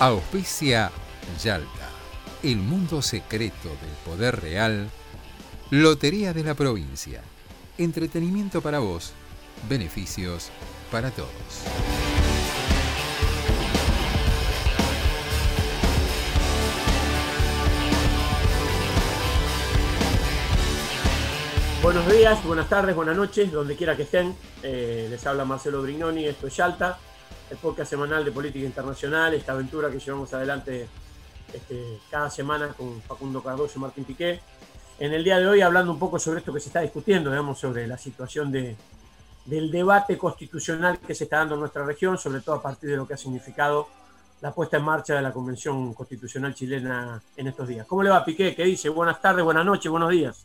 Auspicia Yalta, el mundo secreto del poder real. Lotería de la provincia. Entretenimiento para vos. Beneficios para todos. Buenos días, buenas tardes, buenas noches, donde quiera que estén. Eh, les habla Marcelo Brignoni, esto es Yalta, el podcast semanal de política internacional, esta aventura que llevamos adelante este, cada semana con Facundo Cardoso y Martín Piqué. En el día de hoy hablando un poco sobre esto que se está discutiendo, digamos, sobre la situación de, del debate constitucional que se está dando en nuestra región, sobre todo a partir de lo que ha significado la puesta en marcha de la Convención Constitucional chilena en estos días. ¿Cómo le va, Piqué? ¿Qué dice? Buenas tardes, buenas noches, buenos días.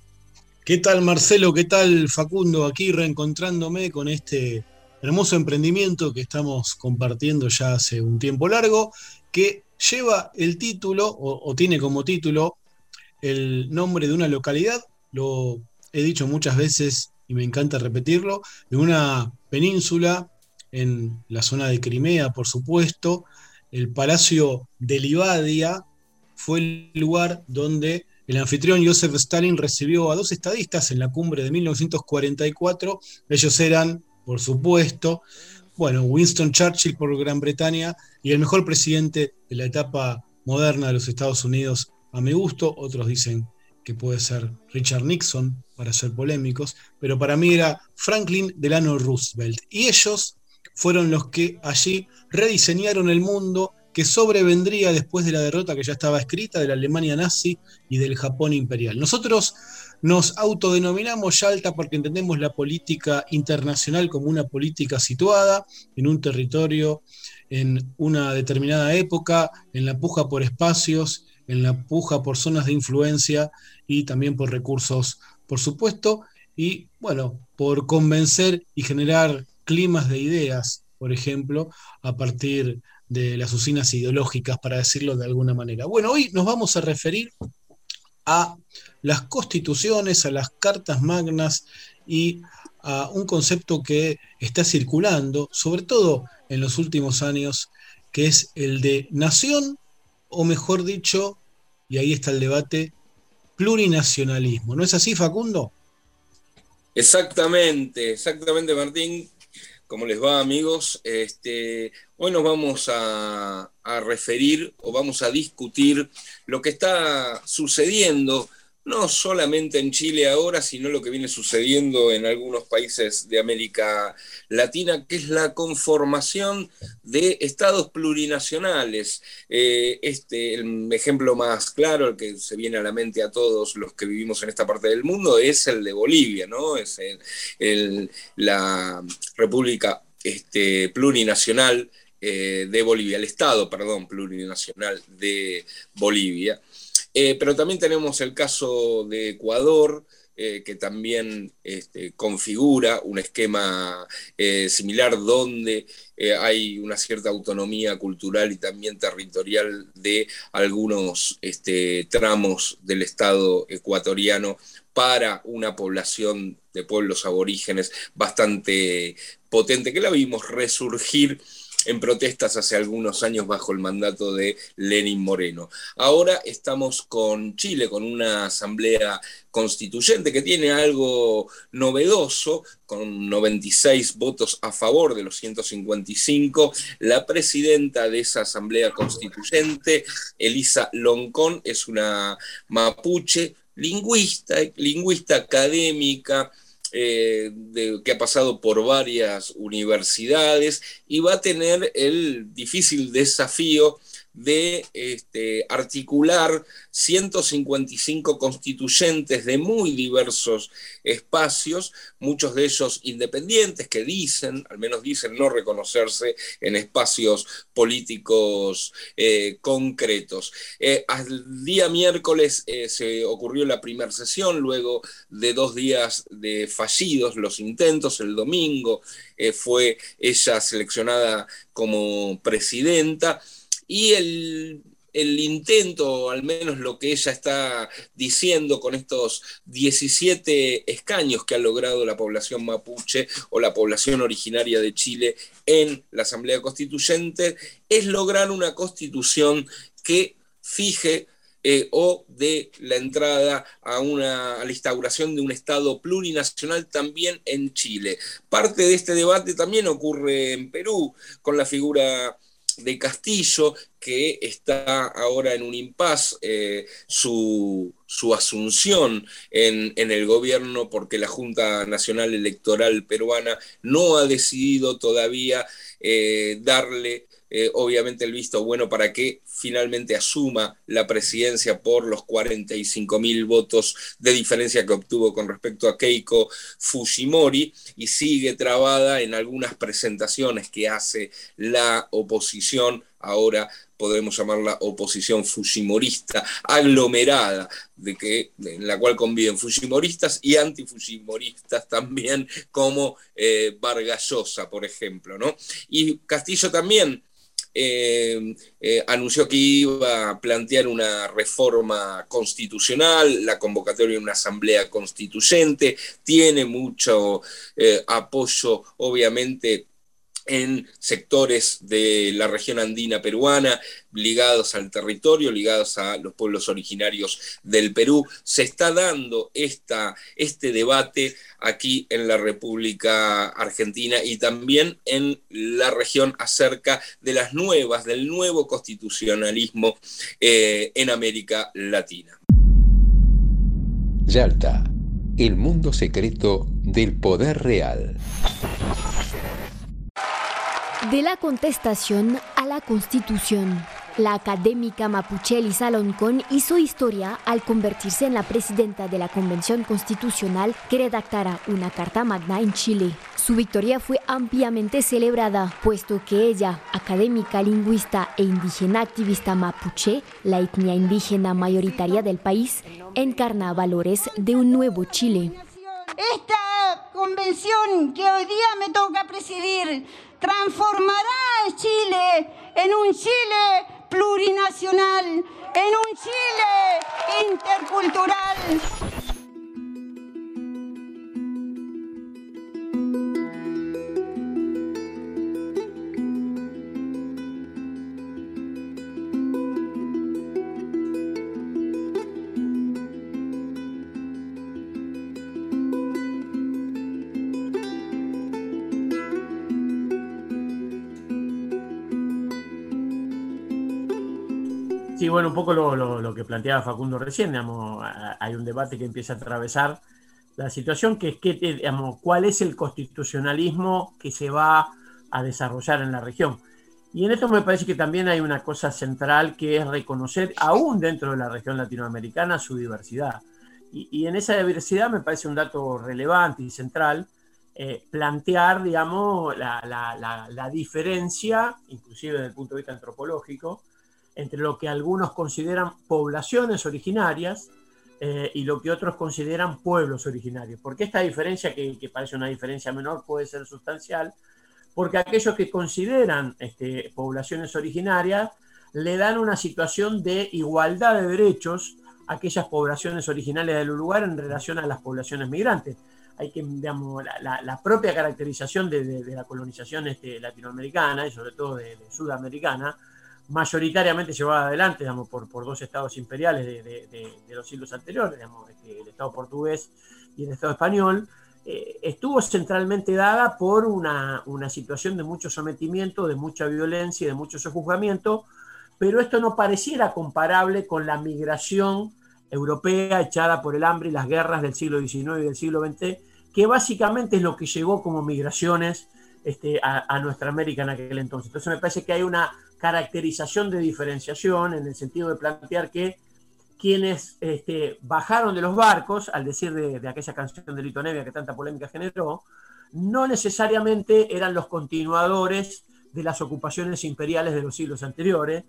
¿Qué tal Marcelo? ¿Qué tal Facundo? Aquí reencontrándome con este hermoso emprendimiento que estamos compartiendo ya hace un tiempo largo, que lleva el título o, tiene como título el nombre de una localidad, lo he dicho muchas veces y me encanta repetirlo, de una península en la zona de Crimea, por supuesto, el Palacio de Livadia fue el lugar donde el anfitrión Joseph Stalin recibió a dos estadistas en la cumbre de 1944. Ellos eran, por supuesto, bueno, Winston Churchill por Gran Bretaña y el mejor presidente de la etapa moderna de los Estados Unidos, a mi gusto. Otros dicen que puede ser Richard Nixon, para ser polémicos, pero para mí era Franklin Delano Roosevelt. Y ellos fueron los que allí rediseñaron el mundo que sobrevendría después de la derrota que ya estaba escrita de la Alemania nazi y del Japón imperial. Nosotros nos autodenominamos Yalta porque entendemos la política internacional como una política situada en un territorio, en una determinada época, en la puja por espacios, en la puja por zonas de influencia y también por recursos, por supuesto, y bueno, por convencer y generar climas de ideas, por ejemplo, a partir de las usinas ideológicas, para decirlo de alguna manera. Bueno, hoy nos vamos a referir a las constituciones, a las cartas magnas y a un concepto que está circulando, sobre todo en los últimos años, que es el de nación, o mejor dicho, y ahí está el debate, plurinacionalismo. ¿No es así, Facundo? Exactamente, exactamente, Martín. ¿Cómo les va, amigos? Este, hoy nos vamos a, a, referir o vamos a discutir lo que está sucediendo, no solamente en Chile ahora, sino lo que viene sucediendo en algunos países de América Latina, que es la conformación de estados plurinacionales. Eh, este, el ejemplo más claro, el que se viene a la mente a todos los que vivimos en esta parte del mundo, es el de Bolivia, ¿no? Es el, la República este, Plurinacional eh, de Bolivia, el Estado, perdón, plurinacional de Bolivia. Eh, pero también tenemos el caso de Ecuador, eh, que también este, configura un esquema eh, similar donde hay una cierta autonomía cultural y también territorial de algunos este, tramos del Estado ecuatoriano para una población de pueblos aborígenes bastante potente, que la vimos resurgir en protestas hace algunos años bajo el mandato de Lenin Moreno. Ahora estamos con Chile, con una asamblea constituyente que tiene algo novedoso, con 96 votos a favor de los 155. La presidenta de esa asamblea constituyente, Elisa Loncón, es una mapuche, lingüista, lingüista académica, eh, que ha pasado por varias universidades y va a tener el difícil desafío de este, articular 155 constituyentes de muy diversos espacios, muchos de ellos independientes, que dicen, al menos dicen, no reconocerse en espacios políticos eh, concretos. Eh, al día miércoles eh, se ocurrió la primera sesión, luego de dos días de fallidos los intentos, el domingo fue ella seleccionada como presidenta y el, intento, al menos lo que ella está diciendo con estos 17 escaños que ha logrado la población mapuche o la población originaria de Chile en la Asamblea Constituyente, es lograr una constitución que fije eh, o de la entrada a, una, a la instauración de un Estado plurinacional también en Chile. Parte de este debate también ocurre en Perú con la figura de Castillo, que está ahora en un impas, eh, su, asunción en, el gobierno porque la Junta Nacional Electoral Peruana no ha decidido todavía eh, darle eh, obviamente el visto bueno para que finalmente asuma la presidencia por los 45 mil votos de diferencia que obtuvo con respecto a Keiko Fujimori y sigue trabada en algunas presentaciones que hace la oposición ahora podemos llamarla oposición fujimorista aglomerada, de que, en la cual conviven fujimoristas y antifujimoristas también, como eh, Vargallosa, por ejemplo. ¿no? Y Castillo también eh, eh, anunció que iba a plantear una reforma constitucional, la convocatoria de una asamblea constituyente, tiene mucho eh, apoyo, obviamente, en sectores de la región andina peruana, ligados al territorio, ligados a los pueblos originarios del Perú. Se está dando esta, este debate aquí en la República Argentina y también en la región acerca de las nuevas, del nuevo constitucionalismo eh, en América Latina. Yalta, el mundo secreto del poder real. De la contestación a la constitución. La académica mapuche Elisa Loncón hizo historia al convertirse en la presidenta de la Convención Constitucional que redactará una Carta Magna en Chile. Su victoria fue ampliamente celebrada, puesto que ella, académica, lingüista e indígena activista mapuche, la etnia indígena mayoritaria del país, encarna valores de un nuevo Chile. Esta convención que hoy día me toca presidir transformará Chile en un Chile plurinacional, en un Chile intercultural. Bueno, un poco lo, que planteaba Facundo recién, digamos, hay un debate que empieza a atravesar la situación, que es que, digamos, cuál es el constitucionalismo que se va a desarrollar en la región. Y en esto me parece que también hay una cosa central que es reconocer, aún dentro de la región latinoamericana, su diversidad. Y, en esa diversidad me parece un dato relevante y central eh, plantear, digamos, la, la diferencia, inclusive desde el punto de vista antropológico, entre lo que algunos consideran poblaciones originarias eh, y lo que otros consideran pueblos originarios. Porque esta diferencia, que, parece una diferencia menor, puede ser sustancial, porque aquellos que consideran este, poblaciones originarias le dan una situación de igualdad de derechos a aquellas poblaciones originales del lugar en relación a las poblaciones migrantes. Hay que, digamos, la, propia caracterización de, la colonización este, latinoamericana y sobre todo de sudamericana, mayoritariamente llevada adelante digamos, por, dos estados imperiales de, los siglos anteriores, digamos, este, el Estado portugués y el Estado español, eh, estuvo centralmente dada por una, situación de mucho sometimiento, de mucha violencia y de mucho sojuzgamiento, pero esto no pareciera comparable con la migración europea echada por el hambre y las guerras del siglo XIX y del siglo XX, que básicamente es lo que llegó como migraciones este, a nuestra América en aquel entonces. Entonces me parece que hay una caracterización de diferenciación en el sentido de plantear que quienes este, bajaron de los barcos, al decir de, aquella canción de Lito Nevia que tanta polémica generó, no necesariamente eran los continuadores de las ocupaciones imperiales de los siglos anteriores,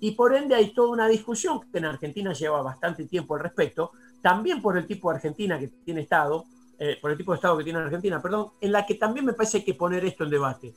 y por ende hay toda una discusión que en Argentina lleva bastante tiempo al respecto, también por el tipo de Argentina que tiene Estado, eh, por el tipo de Estado que tiene Argentina, perdón, en la que también me parece que poner esto en debate.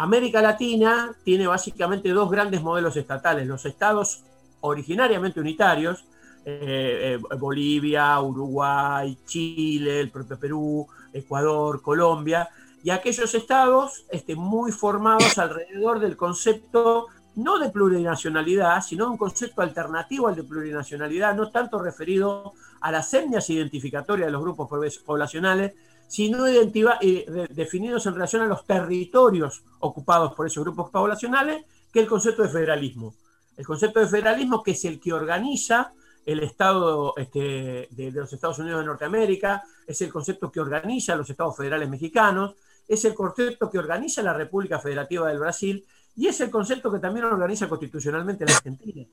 América Latina tiene básicamente dos grandes modelos estatales, los estados originariamente unitarios, eh, eh, Bolivia, Uruguay, Chile, el propio Perú, Ecuador, Colombia, y aquellos estados este, muy formados alrededor del concepto no de plurinacionalidad, sino de un concepto alternativo al de plurinacionalidad, no tanto referido a las etnias identificatorias de los grupos poblacionales, sino eh, definidos en relación a los territorios ocupados por esos grupos poblacionales, que el concepto de federalismo. El concepto de federalismo que es el que organiza el Estado este, de, los Estados Unidos de Norteamérica, es el concepto que organiza los Estados federales mexicanos, es el concepto que organiza la República Federativa del Brasil y es el concepto que también organiza constitucionalmente la Argentina.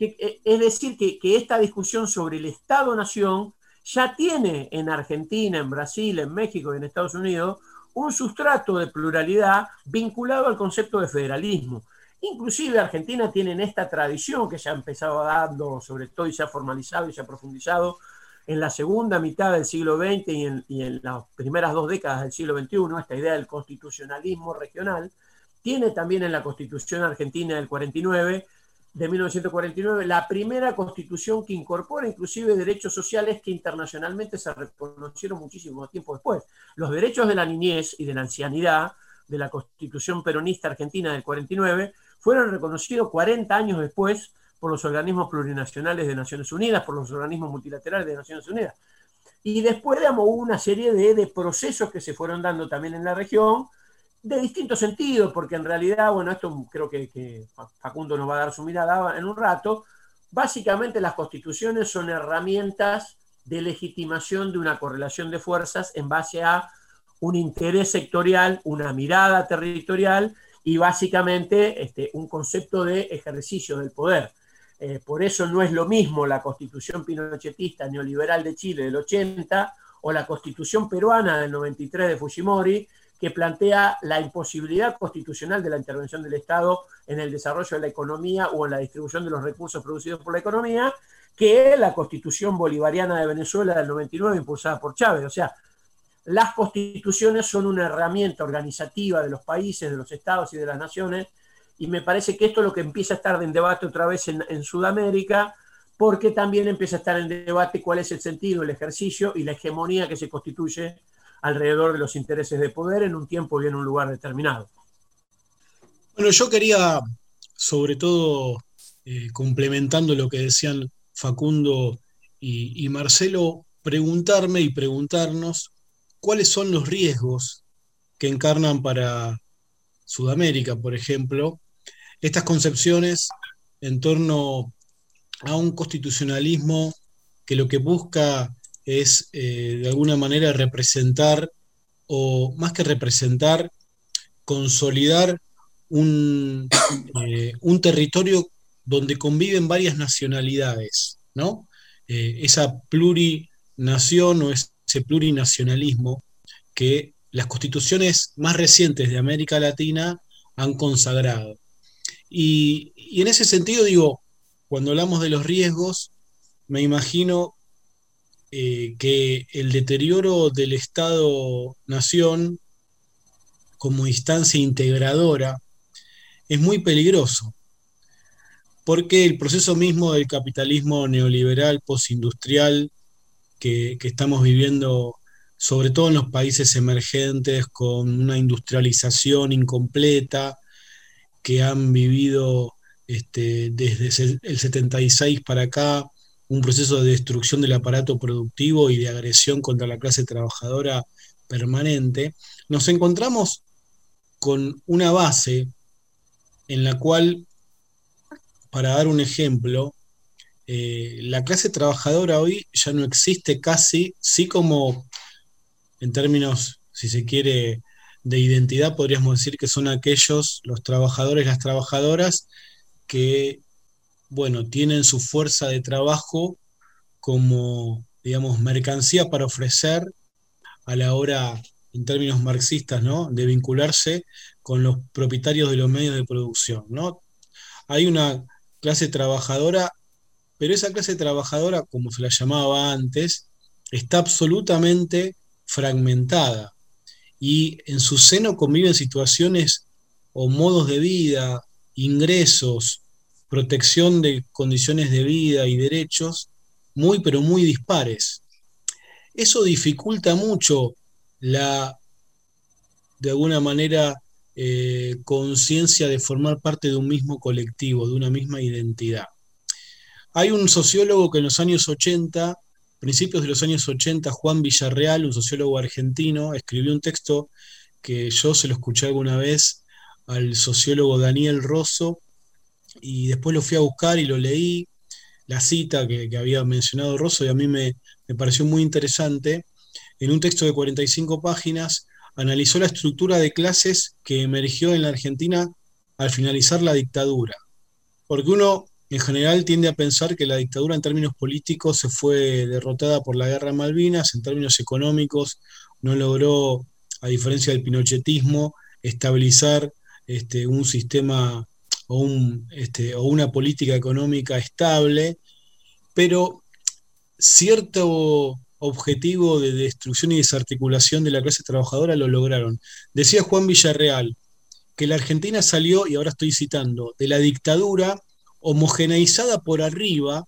Eh, es decir, que, que esta discusión sobre el Estado-Nación ya tiene en Argentina, en Brasil, en México y en Estados Unidos un sustrato de pluralidad vinculado al concepto de federalismo. Inclusive Argentina tiene en esta tradición que se ha empezado dando, sobre todo y se ha formalizado y se ha profundizado en la segunda mitad del siglo XX y en, las primeras dos décadas del siglo XXI, esta idea del constitucionalismo regional, tiene también en la Constitución Argentina del 49, de 1949, la primera constitución que incorpora inclusive derechos sociales que internacionalmente se reconocieron muchísimo tiempo después. Los derechos de la niñez y de la ancianidad de la constitución peronista argentina del 49 fueron reconocidos 40 años después por los organismos plurinacionales de Naciones Unidas, por los organismos multilaterales de Naciones Unidas. Y después, digamos, hubo una serie de, procesos que se fueron dando también en la región, de distintos sentidos, porque en realidad, bueno, esto creo que, Facundo nos va a dar su mirada en un rato, básicamente las constituciones son herramientas de legitimación de una correlación de fuerzas en base a un interés sectorial, una mirada territorial y básicamente este, un concepto de ejercicio del poder. Eh, por eso no es lo mismo la constitución pinochetista neoliberal de Chile del 80 o la constitución peruana del 93 de Fujimori, que plantea la imposibilidad constitucional de la intervención del Estado en el desarrollo de la economía o en la distribución de los recursos producidos por la economía, que la constitución bolivariana de Venezuela del 99 impulsada por Chávez. O sea, las constituciones son una herramienta organizativa de los países, de los estados y de las naciones, y me parece que esto es lo que empieza a estar en debate otra vez en, Sudamérica, porque también empieza a estar en debate cuál es el sentido, el ejercicio y la hegemonía que se constituye alrededor de los intereses de poder en un tiempo y en un lugar determinado. Bueno, yo quería, sobre todo, eh, complementando lo que decían Facundo y Marcelo, preguntarme y preguntarnos cuáles son los riesgos que encarnan para Sudamérica, por ejemplo, estas concepciones en torno a un constitucionalismo que lo que busca es eh, de alguna manera representar, o más que representar, consolidar un, eh, un territorio donde conviven varias nacionalidades, ¿no? Eh, esa plurinación o es ese plurinacionalismo que las constituciones más recientes de América Latina han consagrado. Y, en ese sentido digo, cuando hablamos de los riesgos, me imagino eh, que el deterioro del Estado-Nación como instancia integradora es muy peligroso, porque el proceso mismo del capitalismo neoliberal postindustrial que, estamos viviendo, sobre todo en los países emergentes, con una industrialización incompleta, que han vivido este, desde el 76 para acá un proceso de destrucción del aparato productivo y de agresión contra la clase trabajadora permanente, nos encontramos con una base en la cual, para dar un ejemplo, eh, la clase trabajadora hoy ya no existe casi, sí como en términos, si se quiere, de identidad, podríamos decir que son aquellos, los trabajadores, las trabajadoras, que, bueno, tienen su fuerza de trabajo como, digamos, mercancía para ofrecer a la hora, en términos marxistas, ¿no? De vincularse con los propietarios de los medios de producción, ¿no? Hay una clase trabajadora, pero esa clase trabajadora, como se la llamaba antes, está absolutamente fragmentada y en su seno conviven situaciones o modos de vida, ingresos, protección de condiciones de vida y derechos muy pero muy dispares. Eso dificulta mucho la, de alguna manera, eh, conciencia de formar parte de un mismo colectivo, de una misma identidad. Hay un sociólogo que en los años 80 principios de los años 80, Juan Villarreal, un sociólogo argentino, escribió un texto que yo se lo escuché alguna vez al sociólogo Daniel Rosso y después lo fui a buscar y lo leí, la cita que, había mencionado Rosso y a mí me, me pareció muy interesante. En un texto de 45 páginas analizó la estructura de clases que emergió en la Argentina al finalizar la dictadura. Porque uno en general tiende a pensar que la dictadura en términos políticos se fue derrotada por la guerra Malvinas, en términos económicos no logró, a diferencia del pinochetismo, estabilizar este, un sistema este, o una política económica estable, pero cierto objetivo de destrucción y desarticulación de la clase trabajadora lo lograron. Decía Juan Villarreal que la Argentina salió, y ahora estoy citando, de la dictadura homogeneizada por arriba,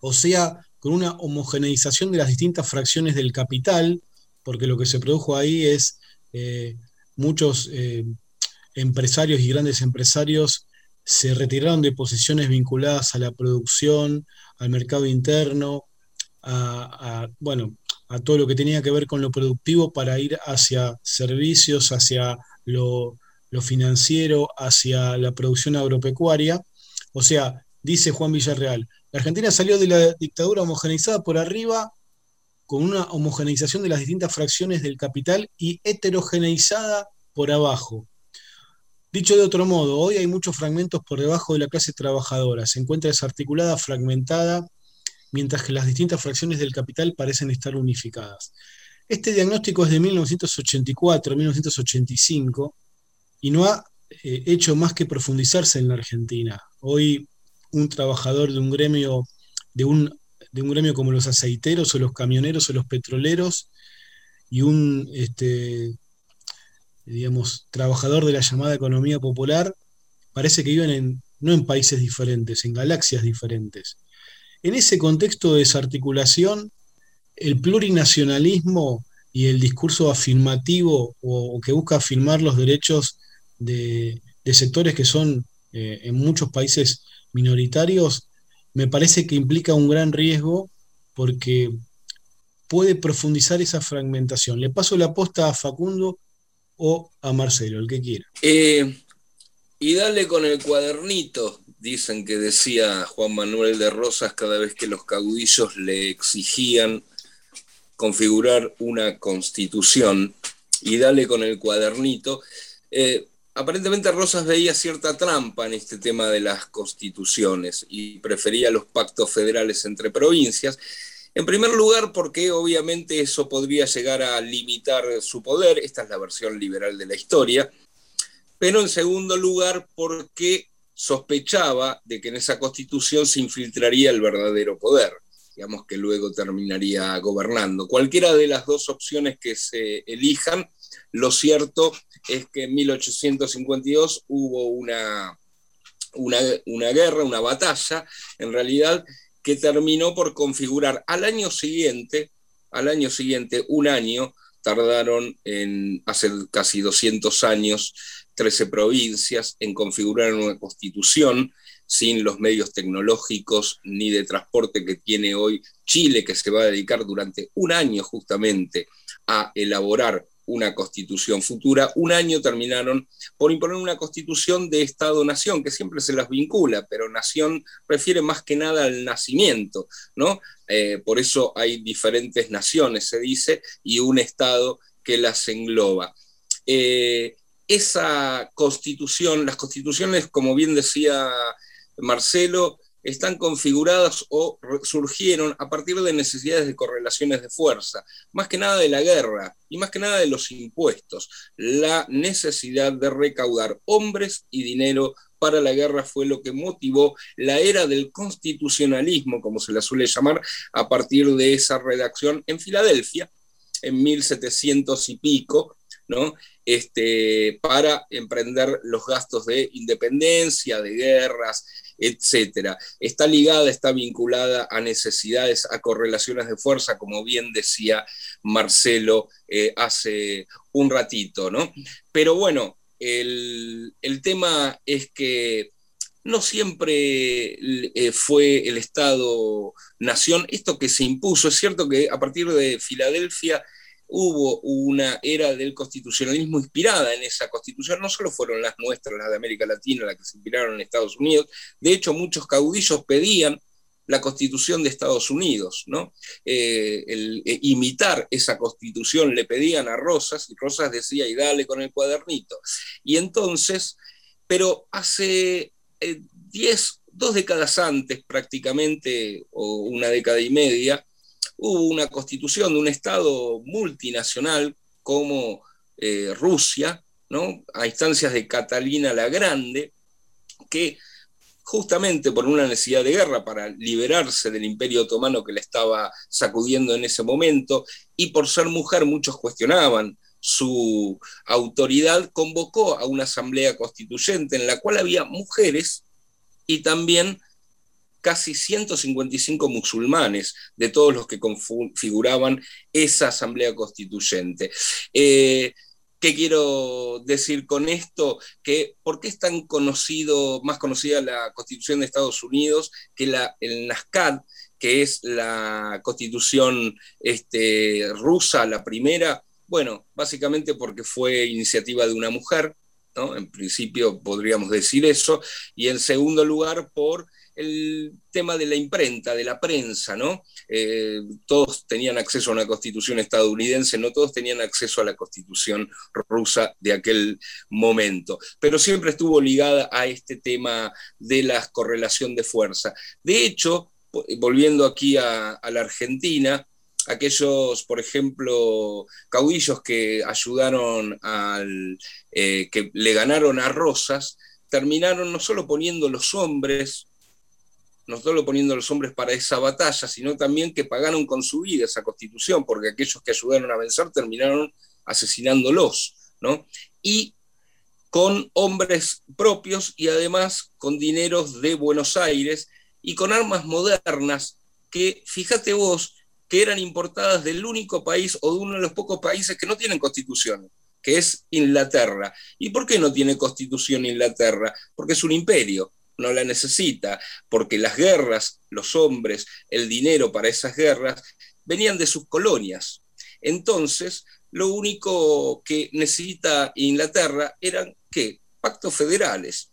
o sea, con una homogeneización de las distintas fracciones del capital, porque lo que se produjo ahí es eh, muchos eh, empresarios y grandes empresarios se retiraron de posiciones vinculadas a la producción, al mercado interno, a, bueno, a todo lo que tenía que ver con lo productivo para ir hacia servicios, hacia lo financiero, hacia la producción agropecuaria. O sea, dice Juan Villarreal, la Argentina salió de la dictadura homogeneizada por arriba con una homogeneización de las distintas fracciones del capital y heterogeneizada por abajo. Dicho de otro modo, hoy hay muchos fragmentos por debajo de la clase trabajadora, se encuentra desarticulada, fragmentada, mientras que las distintas fracciones del capital parecen estar unificadas. Este diagnóstico es de 1984-1985 y no ha eh, hecho más que profundizarse en la Argentina. Hoy un trabajador de un gremio, de un, de un gremio como los aceiteros o los camioneros o los petroleros y un este, digamos, trabajador de la llamada economía popular, parece que viven en, no en países diferentes, en galaxias diferentes. En ese contexto de desarticulación, el plurinacionalismo y el discurso afirmativo o que busca afirmar los derechos de, sectores que son eh, en muchos países minoritarios, me parece que implica un gran riesgo porque puede profundizar esa fragmentación. Le paso la posta a Facundo o a Marcelo, el que quiera. Eh, y dale con el cuadernito, dicen que decía Juan Manuel de Rosas cada vez que los caudillos le exigían configurar una constitución, y dale con el cuadernito. Eh, aparentemente Rosas veía cierta trampa en este tema de las constituciones y prefería los pactos federales entre provincias. En primer lugar, porque obviamente eso podría llegar a limitar su poder, esta es la versión liberal de la historia, pero en segundo lugar, porque sospechaba de que en esa constitución se infiltraría el verdadero poder, digamos que luego terminaría gobernando. Cualquiera de las dos opciones que se elijan, lo cierto es que en 1852 hubo una, una, guerra, una batalla, en realidad, que terminó por configurar al año siguiente, al año siguiente, un año, tardaron en hace casi 200 años, 13 provincias, en configurar una constitución sin los medios tecnológicos ni de transporte que tiene hoy Chile, que se va a dedicar durante un año justamente a elaborar una constitución futura. Un año terminaron por imponer una constitución de Estado-nación, que siempre se las vincula, pero nación refiere más que nada al nacimiento, ¿no? Eh, por eso hay diferentes naciones, se dice, y un Estado que las engloba. eh, esa constitución, las constituciones, como bien decía Marcelo, están configuradas o surgieron a partir de necesidades de correlaciones de fuerza, más que nada de la guerra y más que nada de los impuestos. La necesidad de recaudar hombres y dinero para la guerra fue lo que motivó la era del constitucionalismo, como se la suele llamar, a partir de esa redacción en Filadelfia, en 1700 y pico, ¿no? Este, para emprender los gastos de independencia, de guerras, etc. Está ligada, está vinculada a necesidades, a correlaciones de fuerza, como bien decía Marcelo eh, hace un ratito, ¿no? Pero bueno, el, tema es que no siempre eh, fue el Estado-nación esto que se impuso. Es cierto que a partir de Filadelfia hubo una era del constitucionalismo inspirada en esa constitución, no solo fueron las nuestras, las de América Latina, las que se inspiraron en Estados Unidos, de hecho muchos caudillos pedían la constitución de Estados Unidos, ¿no? Eh, eh, imitar esa constitución le pedían a Rosas y Rosas decía, y dale con el cuadernito. Y entonces, pero hace 10, eh, dos décadas antes prácticamente, o una década y media, hubo una constitución de un Estado multinacional como Rusia, ¿no? a instancias de Catalina la Grande, que justamente por una necesidad de guerra para liberarse del imperio otomano que le estaba sacudiendo en ese momento, y por ser mujer muchos cuestionaban su autoridad, convocó a una asamblea constituyente en la cual había mujeres y también casi 155 musulmanes de todos los que configuraban esa asamblea constituyente. Eh, ¿Qué quiero decir con esto? Que ¿Por qué es tan conocido, más conocida la Constitución de Estados Unidos que la, el NASCAD, que es la constitución este, rusa, la primera? Bueno, básicamente porque fue iniciativa de una mujer, ¿no? En principio podríamos decir eso, y en segundo lugar por el tema de la imprenta, de la prensa, ¿no? Eh, todos tenían acceso a una constitución estadounidense, no todos tenían acceso a la constitución rusa de aquel momento, pero siempre estuvo ligada a este tema de la correlación de fuerza. De hecho, volviendo aquí a, la Argentina, aquellos, por ejemplo, caudillos que ayudaron al, eh, que le ganaron a Rosas, terminaron no solo poniendo los hombres no solo poniendo a los hombres para esa batalla, sino también que pagaron con su vida esa constitución, porque aquellos que ayudaron a vencer terminaron asesinándolos, ¿no? Y con hombres propios y además con dineros de Buenos Aires y con armas modernas que, fíjate vos, que eran importadas del único país o de uno de los pocos países que no tienen constitución, que es Inglaterra. ¿Y por qué no tiene constitución Inglaterra? Porque es un imperio no la necesita, porque las guerras, los hombres, el dinero para esas guerras, venían de sus colonias. Entonces, lo único que necesita Inglaterra eran, ¿qué? Pactos federales,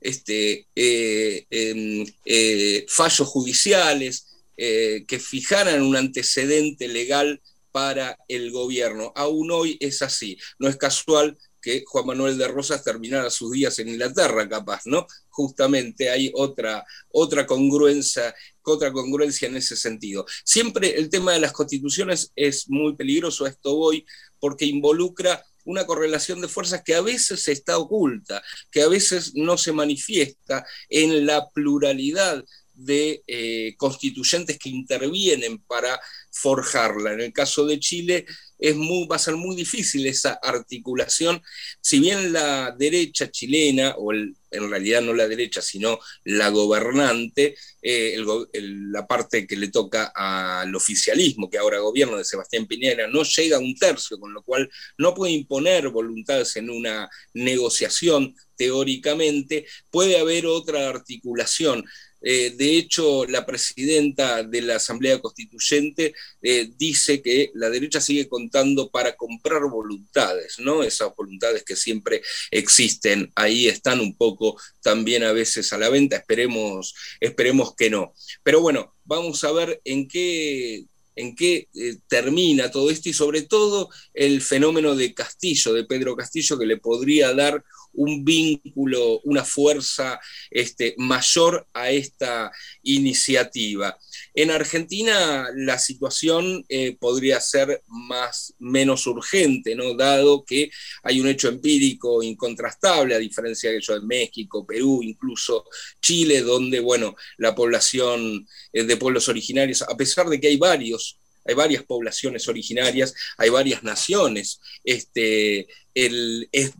este, eh, em, eh, fallos judiciales eh, que fijaran un antecedente legal para el gobierno. Aún hoy es así. No es casual que Juan Manuel de Rosas terminara sus días en Inglaterra, capaz, ¿no? Justamente hay otra, otra congruencia, otra congruencia en ese sentido. Siempre el tema de las constituciones es muy peligroso, a esto voy, porque involucra una correlación de fuerzas que a veces está oculta, que a veces no se manifiesta en la pluralidad de eh, constituyentes que intervienen para forjarla. En el caso de Chile es muy, va a ser muy difícil esa articulación, si bien la derecha chilena, o en realidad no la derecha, sino la gobernante, eh, la parte que le toca al oficialismo, que ahora gobierno de Sebastián Piñera, no llega a un tercio, con lo cual no puede imponer voluntades en una negociación teóricamente, puede haber otra articulación. Eh, de hecho, la presidenta de la Asamblea Constituyente eh, dice que la derecha sigue contando para comprar voluntades, ¿no? Esas voluntades que siempre existen, ahí están un poco también a veces a la venta, esperemos, esperemos que no. Pero bueno, vamos a ver en qué, en qué eh, termina todo esto y sobre todo el fenómeno de Castillo, de Pedro Castillo, que le podría dar un vínculo, una fuerza este, mayor a esta iniciativa. En Argentina la situación eh, podría ser más, menos urgente, dado que hay un hecho empírico incontrastable, a diferencia de ello de México, Perú, incluso Chile, donde bueno, la población eh, de pueblos originarios, a pesar de que hay varios hay varias poblaciones originarias, hay varias naciones, este, es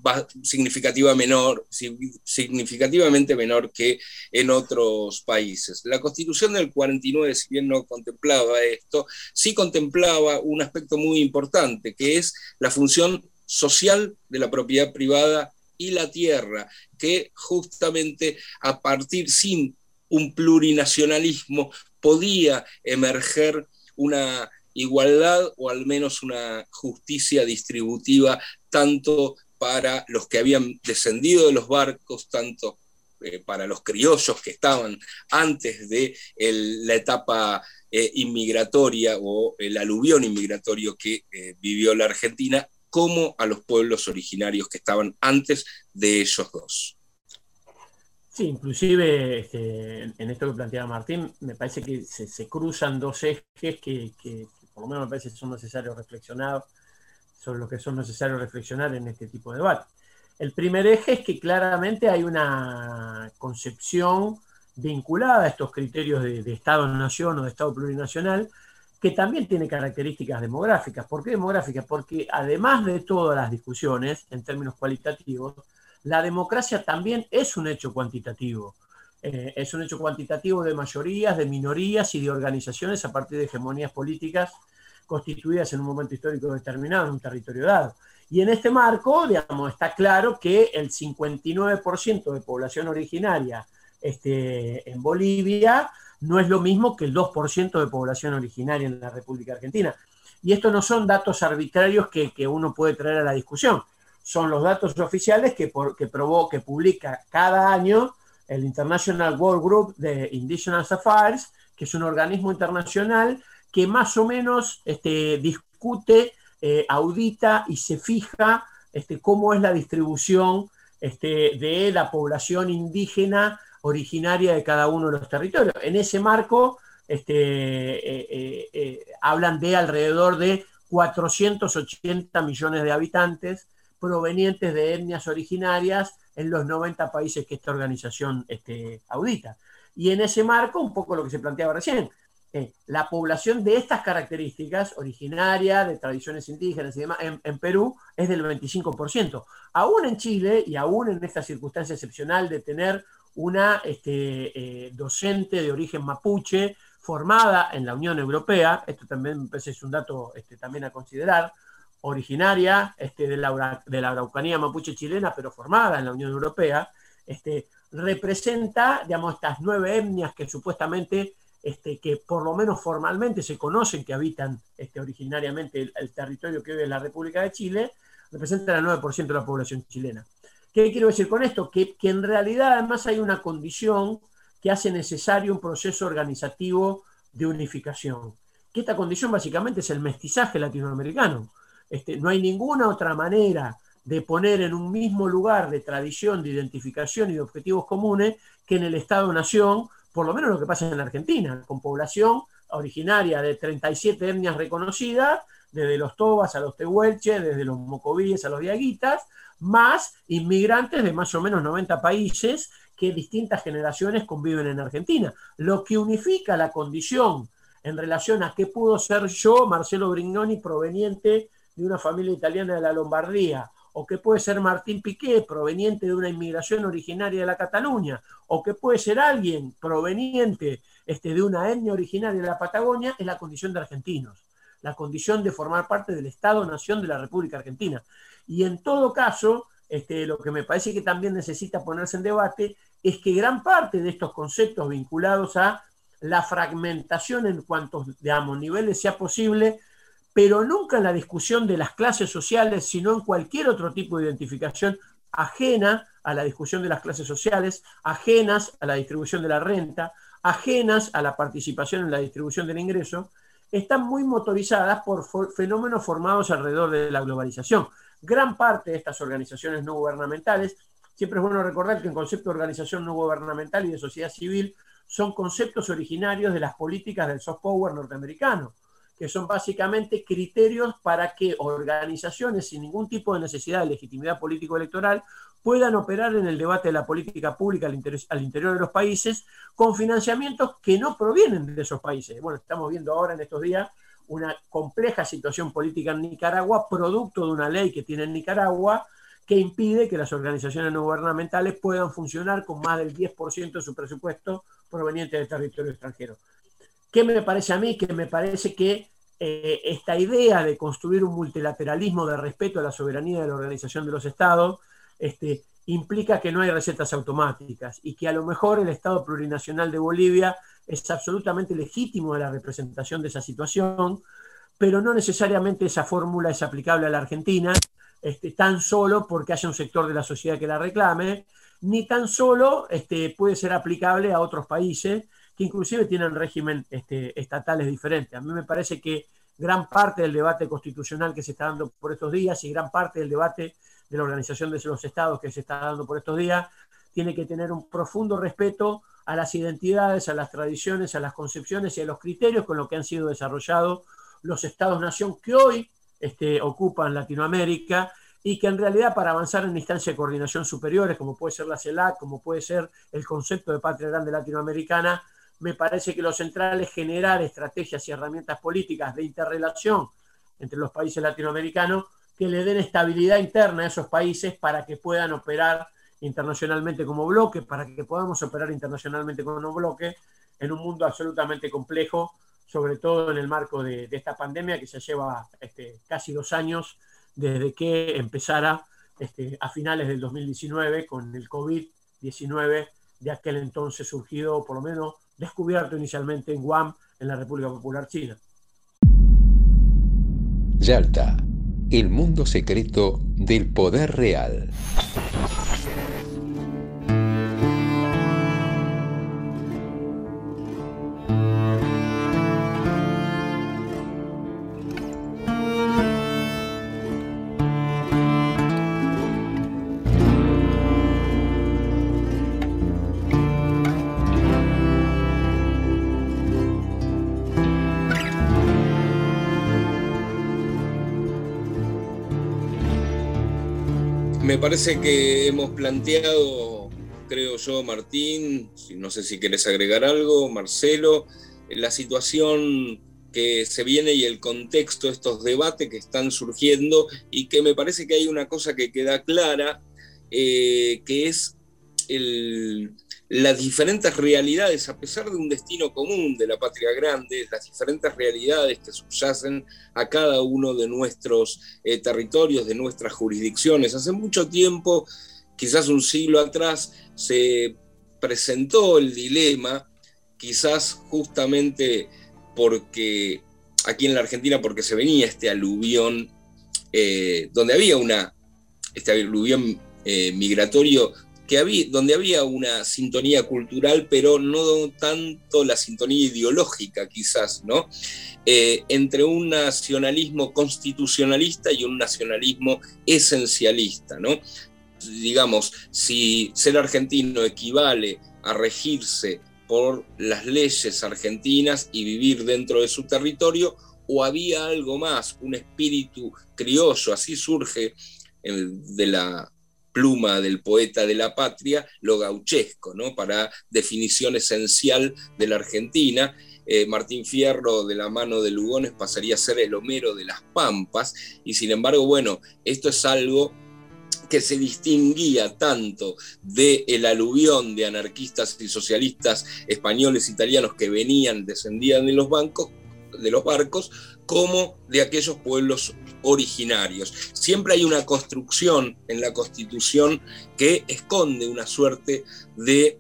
significativamente menor que en otros países. La constitución del 49, si bien no contemplaba esto, sí contemplaba un aspecto muy importante, que es la función social de la propiedad privada y la tierra, que justamente a partir sin un plurinacionalismo podía emerger una igualdad o al menos una justicia distributiva tanto para los que habían descendido de los barcos, tanto eh, para los criollos que estaban antes de la etapa eh, inmigratoria o el aluvión inmigratorio que eh, vivió la Argentina, como a los pueblos originarios que estaban antes de ellos dos. Sí, inclusive este, en esto que planteaba Martín, me parece que se, cruzan dos ejes que, por lo menos me parece son necesarios reflexionar sobre lo que son necesarios reflexionar en este tipo de debate. El primer eje es que claramente hay una concepción vinculada a estos criterios de, Estado-nación o de Estado plurinacional que también tiene características demográficas. ¿Por qué demográficas? Porque además de todas las discusiones en términos cualitativos, la democracia también es un hecho cuantitativo. Eh, es un hecho cuantitativo de mayorías, de minorías y de organizaciones a partir de hegemonías políticas constituidas en un momento histórico determinado, en un territorio dado. Y en este marco, digamos, está claro que el 59% de población originaria este, en Bolivia no es lo mismo que el 2% de población originaria en la República Argentina. Y estos no son datos arbitrarios que, uno puede traer a la discusión, son los datos oficiales que, que, probó, que publica cada año el International World Group de Indigenous Affairs, que es un organismo internacional que más o menos este, discute, eh, audita y se fija este, cómo es la distribución este, de la población indígena originaria de cada uno de los territorios. En ese marco eh, eh, hablan de alrededor de 480 millones de habitantes provenientes de etnias originarias en los 90 países que esta organización audita. Y en ese marco, un poco lo que se planteaba recién, eh, la población de estas características, originaria, de tradiciones indígenas y demás, en, Perú es del 25%. Aún en Chile y aún en esta circunstancia excepcional de tener una este, eh, docente de origen mapuche formada en la Unión Europea, esto también es un dato este, también a considerar, originaria este, de, la, de la Araucanía mapuche chilena, pero formada en la Unión Europea, este, representa, digamos, estas nueve etnias que supuestamente, este, que por lo menos formalmente se conocen que habitan este, originariamente el, territorio que vive la República de Chile, representan el 9% de la población chilena. ¿Qué quiero decir con esto? Que, que en realidad además hay una condición que hace necesario un proceso organizativo de unificación. Que esta condición básicamente es el mestizaje latinoamericano. Este, no hay ninguna otra manera de poner en un mismo lugar de tradición, de identificación y de objetivos comunes que en el Estado-Nación, por lo menos lo que pasa en la Argentina, con población originaria de 37 etnias reconocidas, desde los tobas a los tehuelches, desde los mocovíes a los diaguitas, más inmigrantes de más o menos 90 países que distintas generaciones conviven en Argentina. Lo que unifica la condición en relación a qué pudo ser yo, Marcelo Brignoni, proveniente de una familia italiana de la Lombardía, o que puede ser Martín Piqué, proveniente de una inmigración originaria de la Cataluña, o que puede ser alguien proveniente este, de una etnia originaria de la Patagonia, es la condición de argentinos, la condición de formar parte del Estado-Nación de la República Argentina. Y en todo caso, este, lo que me parece que también necesita ponerse en debate es que gran parte de estos conceptos vinculados a la fragmentación en cuantos, digamos, niveles sea posible pero nunca en la discusión de las clases sociales, sino en cualquier otro tipo de identificación ajena a la discusión de las clases sociales, ajenas a la distribución de la renta, ajenas a la participación en la distribución del ingreso, están muy motorizadas por fenómenos formados alrededor de la globalización. Gran parte de estas organizaciones no gubernamentales, siempre es bueno recordar que el concepto de organización no gubernamental y de sociedad civil son conceptos originarios de las políticas del soft power norteamericano, que son básicamente criterios para que organizaciones sin ningún tipo de necesidad de legitimidad político-electoral puedan operar en el debate de la política pública al, interior de los países con financiamientos que no provienen de esos países. Bueno, estamos viendo ahora en estos días una compleja situación política en Nicaragua, producto de una ley que tiene en Nicaragua, que impide que las organizaciones no gubernamentales puedan funcionar con más del 10% de su presupuesto proveniente del territorio extranjero. ¿Qué me parece a mí? Que me parece que eh, esta idea de construir un multilateralismo de respeto a la soberanía de la Organización de los Estados este, implica que no hay recetas automáticas y que a lo mejor el Estado plurinacional de Bolivia es absolutamente legítimo de la representación de esa situación, pero no necesariamente esa fórmula es aplicable a la Argentina, este, tan solo porque haya un sector de la sociedad que la reclame, ni tan solo este, puede ser aplicable a otros países que inclusive tienen régimen este, estatales diferentes. A mí me parece que gran parte del debate constitucional que se está dando por estos días y gran parte del debate de la Organización de los Estados que se está dando por estos días tiene que tener un profundo respeto a las identidades, a las tradiciones, a las concepciones y a los criterios con los que han sido desarrollados los estados-nación que hoy este, ocupan Latinoamérica y que en realidad para avanzar en instancias de coordinación superiores, como puede ser la CELAC, como puede ser el concepto de patria grande latinoamericana, me parece que lo central es generar estrategias y herramientas políticas de interrelación entre los países latinoamericanos que le den estabilidad interna a esos países para que puedan operar internacionalmente como bloque, para que podamos operar internacionalmente como bloque en un mundo absolutamente complejo, sobre todo en el marco de, esta pandemia que se lleva este, casi dos años desde que empezara este, a finales del 2019 con el COVID-19 de aquel entonces surgido, por lo menos descubierto inicialmente en Guam, en la República Popular China. Yalta, el mundo secreto del poder real. Me parece que hemos planteado, creo yo, Martín, no sé si quieres agregar algo, Marcelo, la situación que se viene y el contexto de estos debates que están surgiendo y que me parece que hay una cosa que queda clara, eh, que es el, las diferentes realidades, a pesar de un destino común de la patria grande, las diferentes realidades que subyacen a cada uno de nuestros eh, territorios, de nuestras jurisdicciones. Hace mucho tiempo, quizás un siglo atrás, se presentó el dilema, quizás justamente porque aquí en la Argentina, porque se venía este aluvión, eh, donde había una, este aluvión eh, migratorio había, donde había una sintonía cultural, pero no tanto la sintonía ideológica quizás, ¿no? Eh, entre un nacionalismo constitucionalista y un nacionalismo esencialista, ¿no? Digamos, si ser argentino equivale a regirse por las leyes argentinas y vivir dentro de su territorio, o había algo más, un espíritu criollo, así surge de la pluma del poeta de la patria, lo gauchesco, ¿no? para definición esencial de la Argentina. Eh, Martín Fierro, de la mano de Lugones, pasaría a ser el Homero de las Pampas, y sin embargo, bueno, esto es algo que se distinguía tanto del el aluvión de anarquistas y socialistas españoles, italianos que venían, descendían de los bancos, de los barcos, como de aquellos pueblos originarios. Siempre hay una construcción en la constitución que esconde una suerte de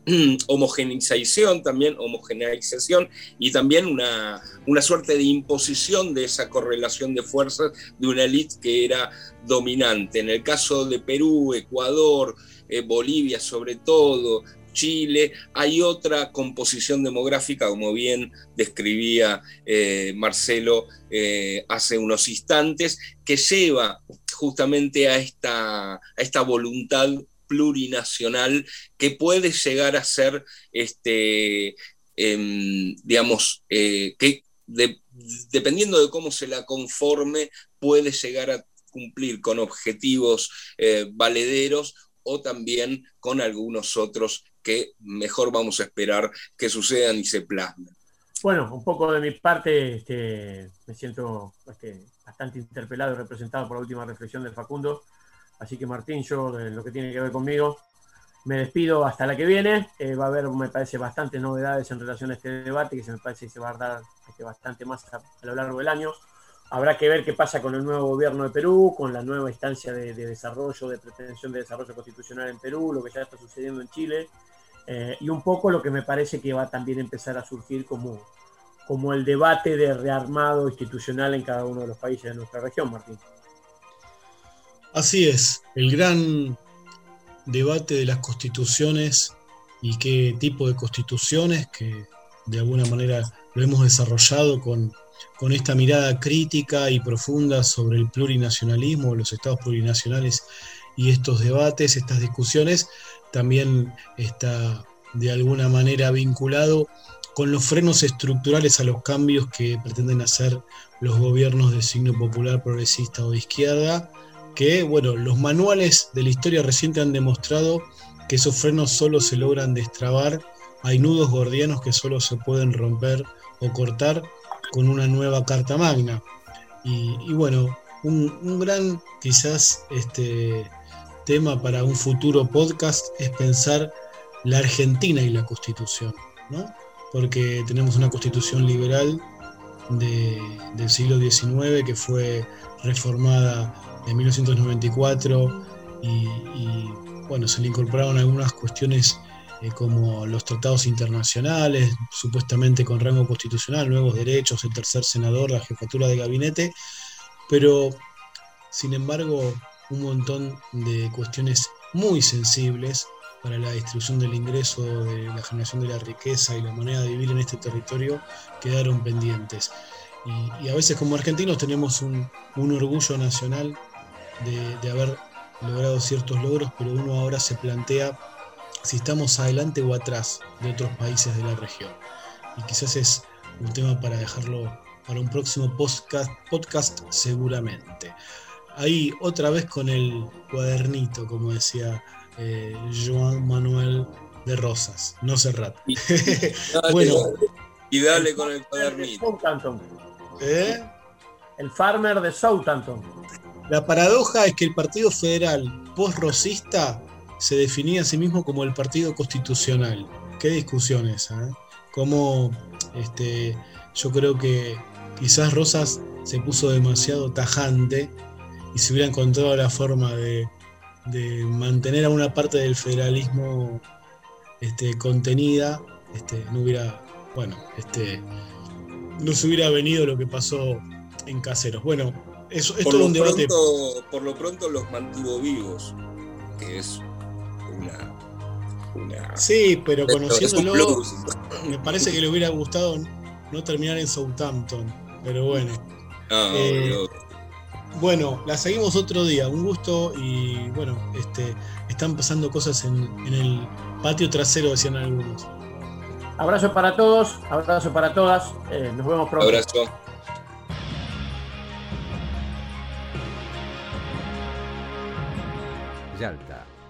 homogeneización, también homogeneización y también una, una suerte de imposición de esa correlación de fuerzas de una élite que era dominante. En el caso de Perú, Ecuador, eh, Bolivia sobre todo, Chile, hay otra composición demográfica, como bien describía eh, Marcelo eh, hace unos instantes, que lleva justamente a esta, a esta voluntad plurinacional que puede llegar a ser, este, em, digamos, eh, que dependiendo de cómo se la conforme, puede llegar a cumplir con objetivos valederos o también con algunos otros que mejor vamos a esperar que sucedan y se plasmen. Bueno, un poco de mi parte, este, me siento este, bastante interpelado y representado por la última reflexión de Facundo. Así que Martín, yo de lo que tiene que ver conmigo, me despido hasta la que viene. Eh, va a haber, me parece, bastantes novedades en relación a este debate que se me parece que se va a dar este, bastante más a lo largo del año. Habrá que ver qué pasa con el nuevo gobierno de Perú, con la nueva instancia de, desarrollo, de pretensión de desarrollo constitucional en Perú, lo que ya está sucediendo en Chile, eh, y un poco lo que me parece que va a también empezar a surgir como, como el debate de rearmado institucional en cada uno de los países de nuestra región, Martín. Así es, el gran debate de las constituciones y qué tipo de constituciones que de alguna manera lo hemos desarrollado con con esta mirada crítica y profunda sobre el plurinacionalismo, los estados plurinacionales y estos debates, estas discusiones, también está de alguna manera vinculado con los frenos estructurales a los cambios que pretenden hacer los gobiernos de signo popular, progresista o de izquierda, que bueno, los manuales de la historia reciente han demostrado que esos frenos solo se logran destrabar, hay nudos gordianos que solo se pueden romper o cortar con una nueva Carta Magna. Y, bueno, un, gran quizás este, tema para un futuro podcast es pensar la Argentina y la Constitución, ¿no? porque tenemos una Constitución liberal del siglo XIX que fue reformada en 1994 y, y bueno, se le incorporaron algunas cuestiones eh, como los tratados internacionales, supuestamente con rango constitucional, nuevos derechos, el tercer senador, la jefatura de gabinete, pero sin embargo un montón de cuestiones muy sensibles para la distribución del ingreso, de la generación de la riqueza y la manera de vivir en este territorio quedaron pendientes. Y, a veces como argentinos tenemos un, orgullo nacional de haber logrado ciertos logros, pero uno ahora se plantea si estamos adelante o atrás de otros países de la región. Y quizás es un tema para dejarlo para un próximo podcast, podcast seguramente. Ahí otra vez con el cuadernito, como decía eh, Joan Manuel de Rosas, no Serrat. Y, bueno, y dale con el cuadernito. ¿Eh? El farmer de Southampton. La paradoja es que el Partido Federal post-rosista se definía a sí mismo como el partido constitucional. Qué discusión esa, ¿eh? Como este, yo creo que quizás Rosas se puso demasiado tajante y se hubiera encontrado la forma de, mantener a una parte del federalismo este, contenida, este, no hubiera, bueno, este, no se hubiera venido lo que pasó en Caseros. Bueno, eso es todo un debate. por lo pronto los mantuvo vivos, que es Sí, pero conociéndolo, me parece que le hubiera gustado no terminar en Southampton. Pero bueno. Eh, bueno, la seguimos otro día. Un gusto y bueno, este, están pasando cosas en, el patio trasero, decían algunos. Abrazo para todos, abrazo para todas. Eh, nos vemos pronto. Abrazo. Yalta,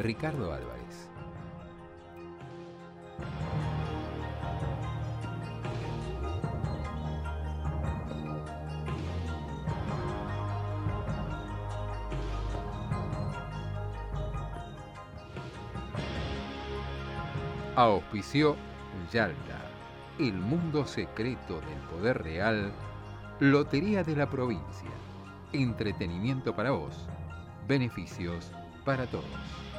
Ricardo Álvarez. Auspició Yalta, el mundo secreto del poder real, Lotería de la provincia, entretenimiento para vos, beneficios para todos.